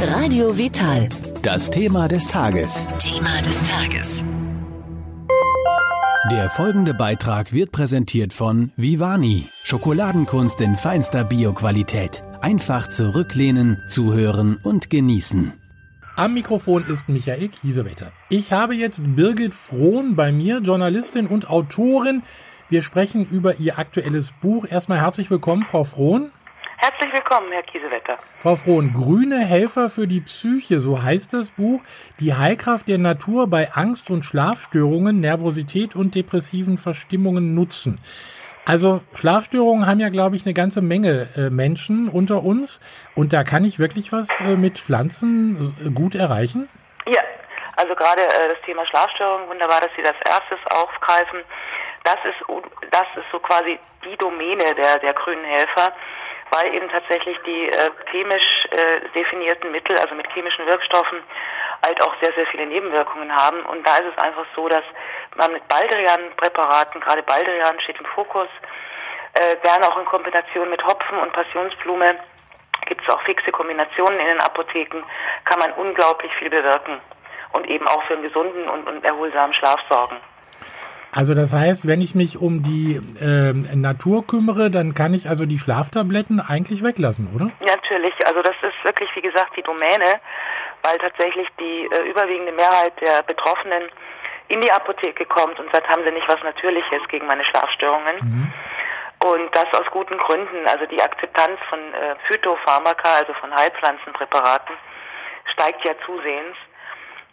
Radio Vital. Das Thema des Tages. Thema des Tages. Der folgende Beitrag wird präsentiert von Vivani. Schokoladenkunst in feinster Bioqualität. Einfach zurücklehnen, zuhören und genießen. Am Mikrofon ist Michael Kiesewetter. Ich habe jetzt Birgit Frohn bei mir, Journalistin und Autorin. Wir sprechen über ihr aktuelles Buch. Erstmal herzlich willkommen, Frau Frohn. Willkommen, Herr Kiesewetter. Frau Frohn, grüne Helfer für die Psyche, so heißt das Buch. Die Heilkraft der Natur bei Angst und Schlafstörungen, Nervosität und depressiven Verstimmungen nutzen. Also Schlafstörungen haben ja, glaube ich, eine ganze Menge äh, Menschen unter uns. Und da kann ich wirklich was äh, mit Pflanzen äh, gut erreichen? Ja, also gerade äh, das Thema Schlafstörungen, wunderbar, dass Sie das erstes aufgreifen. Das ist, das ist so quasi die Domäne der, der grünen Helfer weil eben tatsächlich die äh, chemisch äh, definierten Mittel, also mit chemischen Wirkstoffen, halt auch sehr, sehr viele Nebenwirkungen haben. Und da ist es einfach so, dass man mit Baldrian-Präparaten, gerade Baldrian steht im Fokus, äh, gerne auch in Kombination mit Hopfen und Passionsblume, gibt es auch fixe Kombinationen in den Apotheken, kann man unglaublich viel bewirken und eben auch für einen gesunden und, und erholsamen Schlaf sorgen. Also das heißt, wenn ich mich um die äh, Natur kümmere, dann kann ich also die Schlaftabletten eigentlich weglassen, oder? Natürlich. Also das ist wirklich, wie gesagt, die Domäne, weil tatsächlich die äh, überwiegende Mehrheit der Betroffenen in die Apotheke kommt und sagt, haben sie nicht was Natürliches gegen meine Schlafstörungen. Mhm. Und das aus guten Gründen. Also die Akzeptanz von äh, Phytopharmaka, also von Heilpflanzenpräparaten, steigt ja zusehends.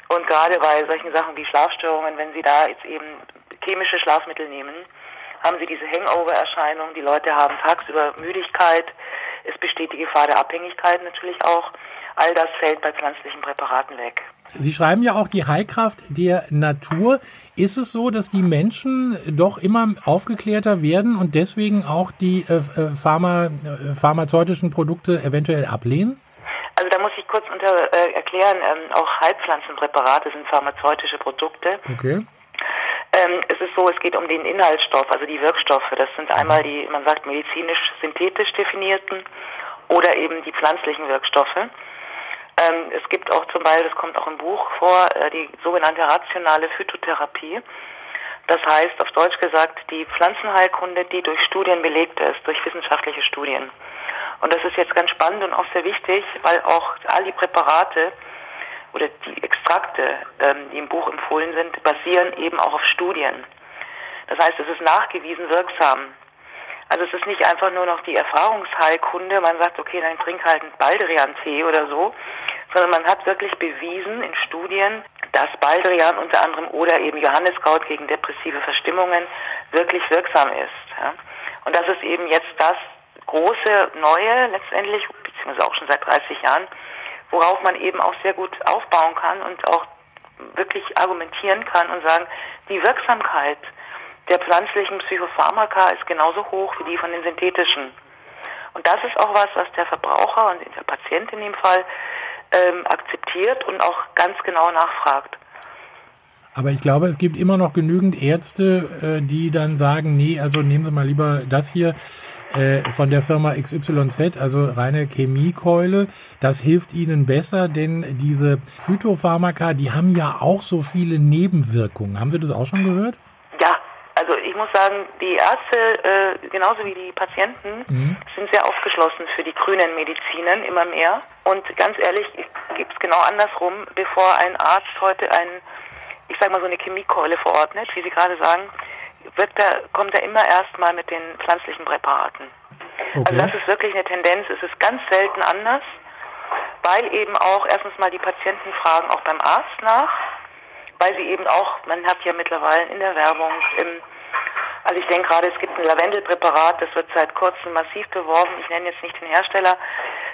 Und gerade bei solchen Sachen wie Schlafstörungen, wenn Sie da jetzt eben chemische Schlafmittel nehmen, haben sie diese Hangover-Erscheinung. Die Leute haben tagsüber Müdigkeit. Es besteht die Gefahr der Abhängigkeit natürlich auch. All das fällt bei pflanzlichen Präparaten weg. Sie schreiben ja auch die Heilkraft der Natur. Ist es so, dass die Menschen doch immer aufgeklärter werden und deswegen auch die äh, äh Pharma, äh, pharmazeutischen Produkte eventuell ablehnen? Also da muss ich kurz unter, äh, erklären, ähm, auch Heilpflanzenpräparate sind pharmazeutische Produkte. Okay. Ähm, es ist so, es geht um den Inhaltsstoff, also die Wirkstoffe. Das sind einmal die, man sagt, medizinisch-synthetisch definierten oder eben die pflanzlichen Wirkstoffe. Ähm, es gibt auch zum Beispiel, das kommt auch im Buch vor, äh, die sogenannte rationale Phytotherapie. Das heißt, auf Deutsch gesagt, die Pflanzenheilkunde, die durch Studien belegt ist, durch wissenschaftliche Studien. Und das ist jetzt ganz spannend und auch sehr wichtig, weil auch all die Präparate, oder die Extrakte, ähm, die im Buch empfohlen sind, basieren eben auch auf Studien. Das heißt, es ist nachgewiesen wirksam. Also es ist nicht einfach nur noch die Erfahrungsheilkunde, man sagt, okay, dann trink halt einen Baldrian-Tee oder so, sondern man hat wirklich bewiesen in Studien, dass Baldrian unter anderem oder eben Johanniskraut gegen depressive Verstimmungen wirklich wirksam ist. Und das ist eben jetzt das große Neue letztendlich, beziehungsweise auch schon seit 30 Jahren, worauf man eben auch sehr gut aufbauen kann und auch wirklich argumentieren kann und sagen, die Wirksamkeit der pflanzlichen Psychopharmaka ist genauso hoch wie die von den synthetischen. Und das ist auch was, was der Verbraucher und der Patient in dem Fall ähm, akzeptiert und auch ganz genau nachfragt. Aber ich glaube, es gibt immer noch genügend Ärzte, äh, die dann sagen, nee, also nehmen Sie mal lieber das hier äh, von der Firma XYZ, also reine Chemiekeule. Das hilft Ihnen besser, denn diese Phytopharmaka, die haben ja auch so viele Nebenwirkungen. Haben Sie das auch schon gehört? Ja, also ich muss sagen, die Ärzte, äh, genauso wie die Patienten, mhm. sind sehr aufgeschlossen für die grünen Medizinen, immer mehr. Und ganz ehrlich, gibt es genau andersrum, bevor ein Arzt heute ein, ich sag mal so eine Chemiekeule verordnet, wie Sie gerade sagen, wird er, kommt er immer erstmal mit den pflanzlichen Präparaten. Also okay. Also das ist wirklich eine Tendenz, es ist ganz selten anders, weil eben auch erstens mal die Patienten fragen auch beim Arzt nach, weil sie eben auch, man hat ja mittlerweile in der Werbung, im, also ich denke gerade, es gibt ein Lavendelpräparat, das wird seit kurzem massiv beworben, ich nenne jetzt nicht den Hersteller,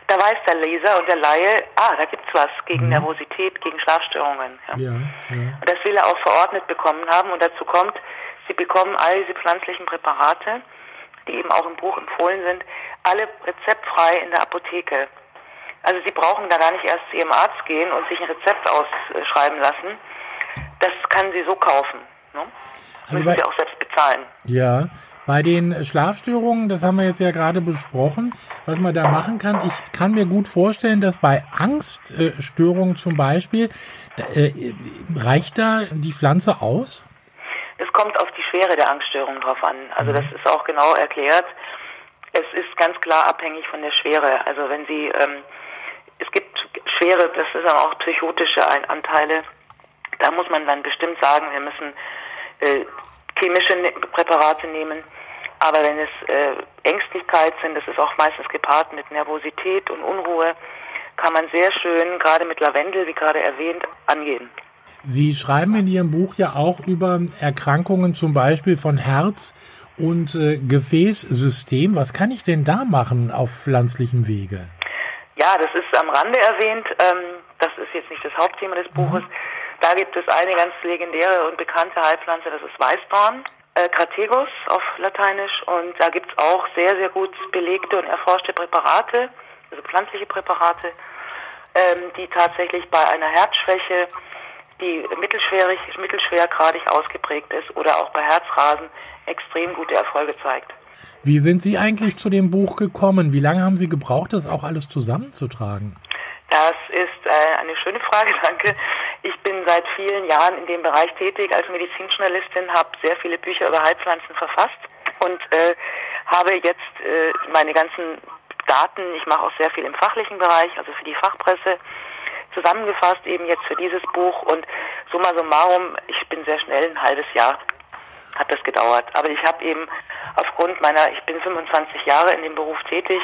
da weiß der Leser und der Laie, ah, da gibt's was gegen mhm. Nervosität, gegen Schlafstörungen. Ja. Ja, ja. Und das will er auch verordnet bekommen haben und dazu kommt, Sie bekommen all diese pflanzlichen Präparate, die eben auch im Buch empfohlen sind, alle rezeptfrei in der Apotheke. Also Sie brauchen da gar nicht erst zu Ihrem Arzt gehen und sich ein Rezept ausschreiben lassen. Das kann Sie so kaufen. Ne? Also Müssen Sie auch selbst bezahlen. Ja, Bei den Schlafstörungen, das haben wir jetzt ja gerade besprochen, was man da machen kann. Ich kann mir gut vorstellen, dass bei Angststörungen zum Beispiel, äh, reicht da die Pflanze aus? Es kommt auf die Schwere der Angststörung drauf an. Also das ist auch genau erklärt. Es ist ganz klar abhängig von der Schwere. Also wenn Sie, ähm, es gibt schwere, das ist aber auch psychotische Anteile. Da muss man dann bestimmt sagen, wir müssen äh, chemische ne Präparate nehmen. Aber wenn es äh, Ängstlichkeit sind, das ist auch meistens gepaart mit Nervosität und Unruhe, kann man sehr schön, gerade mit Lavendel, wie gerade erwähnt, angehen. Sie schreiben in Ihrem Buch ja auch über Erkrankungen zum Beispiel von Herz und äh, Gefäßsystem. Was kann ich denn da machen auf pflanzlichem Wege? Ja, das ist am Rande erwähnt. Ähm, das ist jetzt nicht das Hauptthema des Buches. Mhm. Da gibt es eine ganz legendäre und bekannte Heilpflanze, das ist Weißdorn, äh, auf Lateinisch. Und da gibt es auch sehr, sehr gut belegte und erforschte Präparate, also pflanzliche Präparate, ähm, die tatsächlich bei einer Herzschwäche, die mittelschwerig, mittelschwergradig ausgeprägt ist oder auch bei Herzrasen extrem gute Erfolge zeigt. Wie sind Sie eigentlich zu dem Buch gekommen? Wie lange haben Sie gebraucht, das auch alles zusammenzutragen? Das ist äh, eine schöne Frage, danke. Ich bin seit vielen Jahren in dem Bereich tätig als Medizinjournalistin, habe sehr viele Bücher über Heilpflanzen verfasst und äh, habe jetzt äh, meine ganzen Daten, ich mache auch sehr viel im fachlichen Bereich, also für die Fachpresse, zusammengefasst eben jetzt für dieses Buch und summa summarum, ich bin sehr schnell, ein halbes Jahr hat das gedauert. Aber ich habe eben aufgrund meiner, ich bin 25 Jahre in dem Beruf tätig,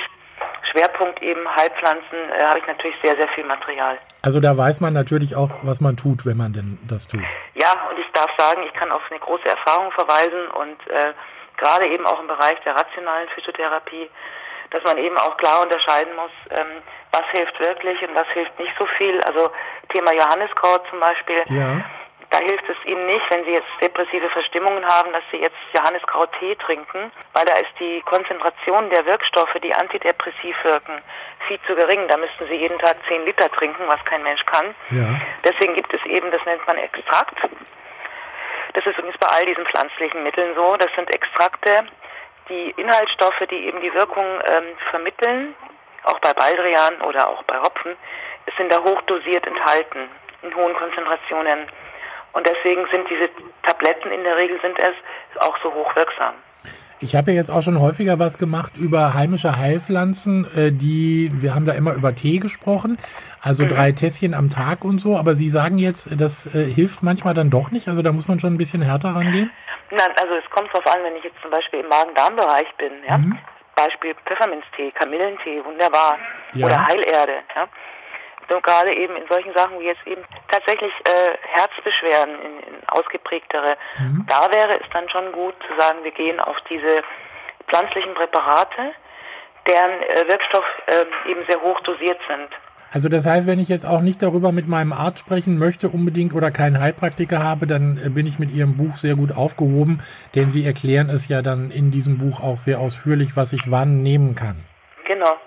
Schwerpunkt eben Heilpflanzen, äh, habe ich natürlich sehr, sehr viel Material. Also da weiß man natürlich auch, was man tut, wenn man denn das tut. Ja, und ich darf sagen, ich kann auf eine große Erfahrung verweisen und äh, gerade eben auch im Bereich der rationalen Phytotherapie, dass man eben auch klar unterscheiden muss, ähm, was hilft wirklich und was hilft nicht so viel. Also Thema Johanniskraut zum Beispiel. Ja da hilft es Ihnen nicht, wenn Sie jetzt depressive Verstimmungen haben, dass Sie jetzt Johanniskraut-Tee trinken, weil da ist die Konzentration der Wirkstoffe, die antidepressiv wirken, viel zu gering. Da müssten Sie jeden Tag 10 Liter trinken, was kein Mensch kann. Ja. Deswegen gibt es eben, das nennt man Extrakt. Das ist übrigens bei all diesen pflanzlichen Mitteln so. Das sind Extrakte, die Inhaltsstoffe, die eben die Wirkung ähm, vermitteln, auch bei Baldrian oder auch bei Hopfen, sind da hochdosiert enthalten in hohen Konzentrationen. Und deswegen sind diese Tabletten in der Regel sind es auch so hochwirksam. Ich habe ja jetzt auch schon häufiger was gemacht über heimische Heilpflanzen, äh, die, wir haben da immer über Tee gesprochen, also mhm. drei Tässchen am Tag und so, aber Sie sagen jetzt, das äh, hilft manchmal dann doch nicht, also da muss man schon ein bisschen härter rangehen? Nein, also es kommt darauf an, wenn ich jetzt zum Beispiel im Magen-Darm-Bereich bin, ja, mhm. Beispiel Pfefferminztee, Kamillentee, wunderbar, ja. oder Heilerde, ja, so gerade eben in solchen Sachen wie jetzt eben tatsächlich äh, Herzbeschwerden in, in ausgeprägtere, mhm. da wäre es dann schon gut zu sagen, wir gehen auf diese pflanzlichen Präparate, deren äh, Wirkstoff äh, eben sehr hoch dosiert sind. Also das heißt, wenn ich jetzt auch nicht darüber mit meinem Arzt sprechen möchte unbedingt oder keinen Heilpraktiker habe, dann äh, bin ich mit Ihrem Buch sehr gut aufgehoben, denn Sie erklären es ja dann in diesem Buch auch sehr ausführlich, was ich wann nehmen kann. Genau.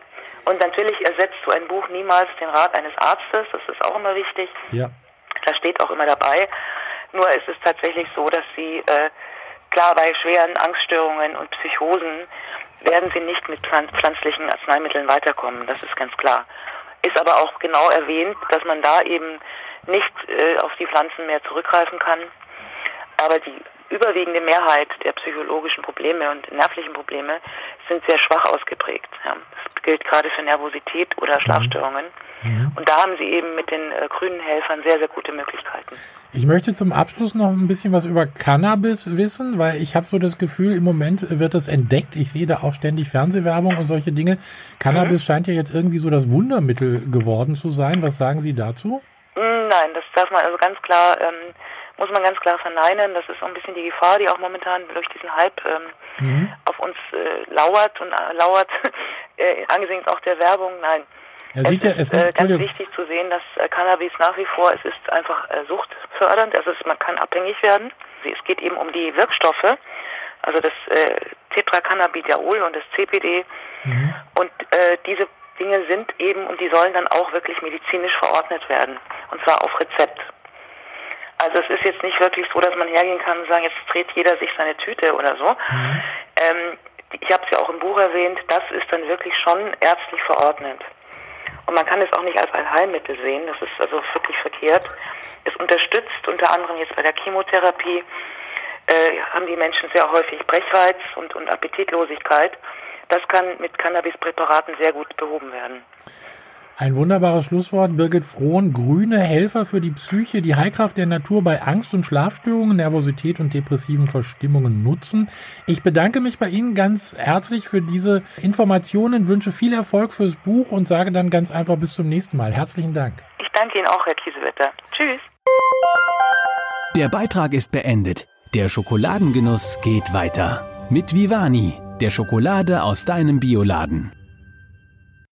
Und natürlich ersetzt so ein Buch niemals den Rat eines Arztes, das ist auch immer wichtig. Ja. Das steht auch immer dabei. Nur ist es tatsächlich so, dass Sie, äh, klar, bei schweren Angststörungen und Psychosen werden Sie nicht mit pflanzlichen Arzneimitteln weiterkommen, das ist ganz klar. Ist aber auch genau erwähnt, dass man da eben nicht äh, auf die Pflanzen mehr zurückgreifen kann. Aber die überwiegende Mehrheit der psychologischen Probleme und nervlichen Probleme sind sehr schwach ausgeprägt. Ja. Das gilt gerade für Nervosität oder mhm. Schlafstörungen. Mhm. Und da haben Sie eben mit den äh, grünen Helfern sehr, sehr gute Möglichkeiten. Ich möchte zum Abschluss noch ein bisschen was über Cannabis wissen, weil ich habe so das Gefühl, im Moment wird es entdeckt. Ich sehe da auch ständig Fernsehwerbung und solche Dinge. Cannabis mhm. scheint ja jetzt irgendwie so das Wundermittel geworden zu sein. Was sagen Sie dazu? Nein, das darf man also ganz klar ähm, muss man ganz klar verneinen. Das ist so ein bisschen die Gefahr, die auch momentan durch diesen Hype ähm, mhm. auf uns äh, lauert und äh, lauert, äh, angesichts auch der Werbung. Nein. Er es ja, ist äh, ganz wichtig zu sehen, dass äh, Cannabis nach wie vor, es ist einfach äh, suchtfördernd, also es, man kann abhängig werden. Es geht eben um die Wirkstoffe, also das äh, Tetracannabidiol und das CPD. Mhm. Und äh, diese Dinge sind eben und die sollen dann auch wirklich medizinisch verordnet werden. Und zwar auf Rezept. Also es ist jetzt nicht wirklich so, dass man hergehen kann und sagen, jetzt dreht jeder sich seine Tüte oder so. Mhm. Ähm, ich habe es ja auch im Buch erwähnt, das ist dann wirklich schon ärztlich verordnet. Und man kann es auch nicht als Allheilmittel sehen, das ist also wirklich verkehrt. Es unterstützt unter anderem jetzt bei der Chemotherapie, äh, haben die Menschen sehr häufig Brechreiz und, und Appetitlosigkeit. Das kann mit Cannabispräparaten sehr gut behoben werden. Ein wunderbares Schlusswort. Birgit Frohn, grüne Helfer für die Psyche, die Heilkraft der Natur bei Angst und Schlafstörungen, Nervosität und depressiven Verstimmungen nutzen. Ich bedanke mich bei Ihnen ganz herzlich für diese Informationen, wünsche viel Erfolg fürs Buch und sage dann ganz einfach bis zum nächsten Mal. Herzlichen Dank. Ich danke Ihnen auch, Herr Kiesewetter. Tschüss. Der Beitrag ist beendet. Der Schokoladengenuss geht weiter. Mit Vivani, der Schokolade aus deinem Bioladen.